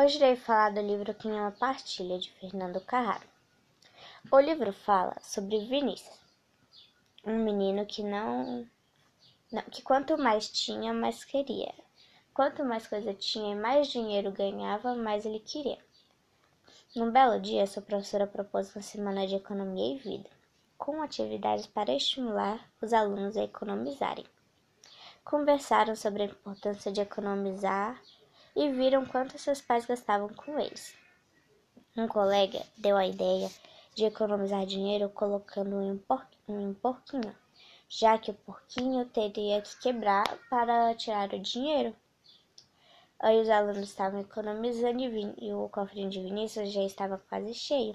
Hoje irei falar do livro Quem é uma Partilha, de Fernando Carraro. O livro fala sobre Vinícius, um menino que não, não, que quanto mais tinha, mais queria. Quanto mais coisa tinha e mais dinheiro ganhava, mais ele queria. Num belo dia, sua professora propôs uma semana de economia e vida, com atividades para estimular os alunos a economizarem. Conversaram sobre a importância de economizar e viram quanto seus pais gastavam com eles. Um colega deu a ideia de economizar dinheiro colocando em um porquinho, já que o porquinho teria que quebrar para tirar o dinheiro. Aí os alunos estavam economizando e o cofrinho de Vinícius já estava quase cheio.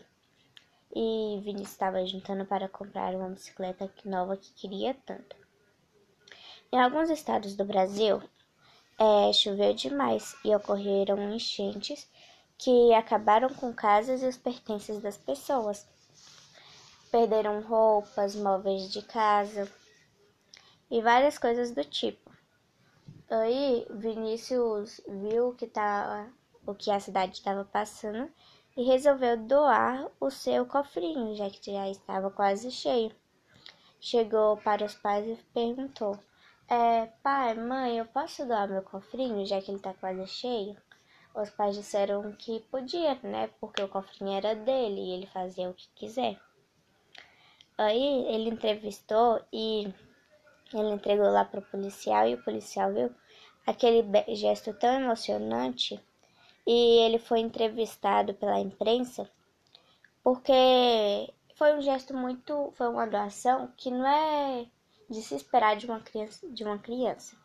E Vinícius estava juntando para comprar uma bicicleta nova que queria tanto. Em alguns estados do Brasil, é, choveu demais e ocorreram enchentes que acabaram com casas e os pertences das pessoas. Perderam roupas, móveis de casa e várias coisas do tipo. Aí Vinícius viu que tá, o que a cidade estava passando e resolveu doar o seu cofrinho, já que já estava quase cheio. Chegou para os pais e perguntou: é, pai, mãe, eu posso doar meu cofrinho, já que ele tá quase cheio? Os pais disseram que podia, né? Porque o cofrinho era dele e ele fazia o que quiser. Aí ele entrevistou e ele entregou lá pro policial e o policial viu aquele gesto tão emocionante e ele foi entrevistado pela imprensa porque foi um gesto muito, foi uma doação que não é de se esperar de uma criança. De uma criança.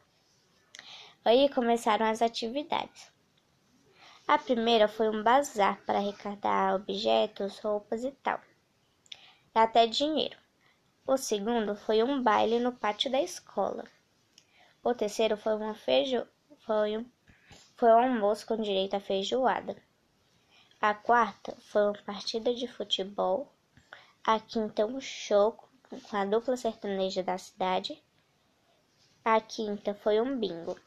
Aí começaram as atividades. A primeira foi um bazar para arrecadar objetos, roupas e tal, até dinheiro. O segundo foi um baile no pátio da escola. O terceiro foi uma feijo... foi um... foi um almoço com direito a feijoada. A quarta foi uma partida de futebol. A quinta um show com a dupla sertaneja da cidade. A quinta foi um bingo.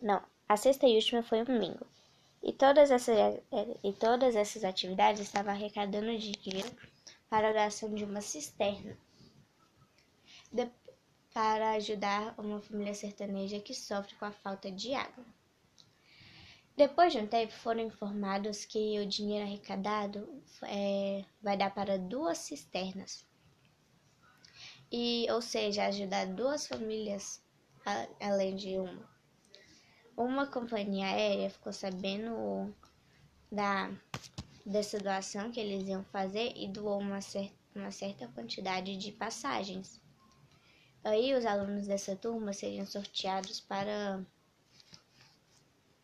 Não, a sexta e última foi um bingo. E todas essas, e todas essas atividades estavam arrecadando dinheiro para a doação de uma cisterna. De, para ajudar uma família sertaneja que sofre com a falta de água. Depois de um tempo, foram informados que o dinheiro arrecadado é, vai dar para duas cisternas e, ou seja, ajudar duas famílias além de uma. Uma companhia aérea ficou sabendo da dessa doação que eles iam fazer e doou uma, cer uma certa quantidade de passagens. Aí os alunos dessa turma seriam sorteados para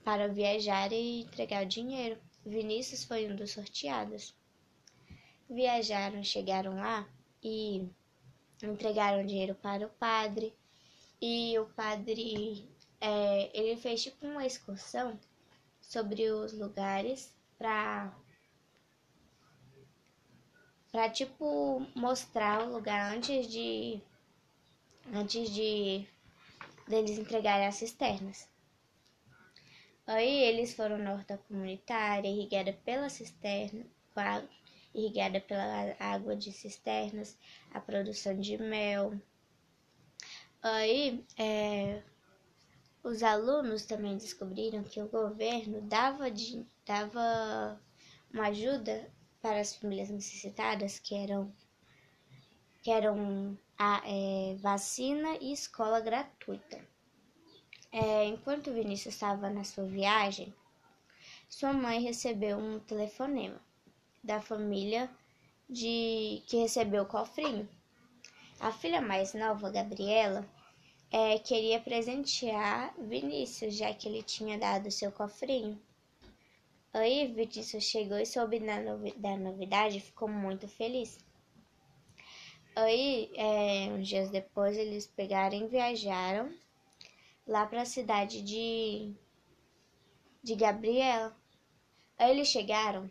para viajar e entregar o dinheiro. Vinícius foi um dos sorteados. Viajaram, chegaram lá e entregaram dinheiro para o padre e o padre é, ele fez tipo uma excursão sobre os lugares para para tipo mostrar o lugar antes de antes de deles entregarem as cisternas. Aí eles foram na horta comunitária, irrigada pela cisterna, irrigada pela água de cisternas, a produção de mel. Aí, é, os alunos também descobriram que o governo dava, de, dava uma ajuda para as famílias necessitadas, que eram, que eram a é, vacina e escola gratuita. É, enquanto Vinícius estava na sua viagem, sua mãe recebeu um telefonema da família de que recebeu o cofrinho. A filha mais nova, Gabriela, é, queria presentear Vinícius, já que ele tinha dado seu cofrinho. Aí Vinícius chegou e soube da, novi da novidade e ficou muito feliz. Aí, é, uns dias depois, eles pegaram e viajaram lá para a cidade de, de Gabriela. Aí eles chegaram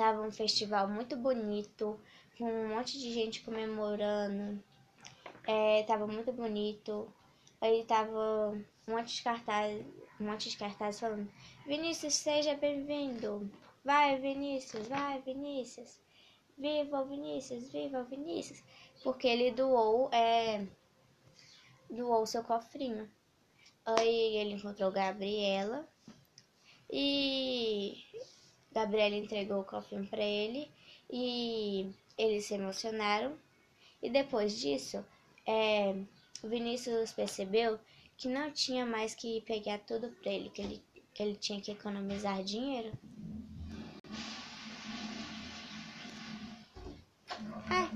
Tava um festival muito bonito, com um monte de gente comemorando. É, tava muito bonito. Aí tava um monte de cartaz, um monte de cartazes falando: Vinícius, seja bem-vindo. Vai, Vinícius, vai, Vinícius. Viva o Vinícius, viva o Vinícius. Porque ele doou, é, doou seu cofrinho. Aí ele encontrou Gabriela e Gabriela entregou o cofrinho para ele e eles se emocionaram. E depois disso, é, Vinícius percebeu que não tinha mais que pegar tudo para ele, que ele, que ele tinha que economizar dinheiro. Ai,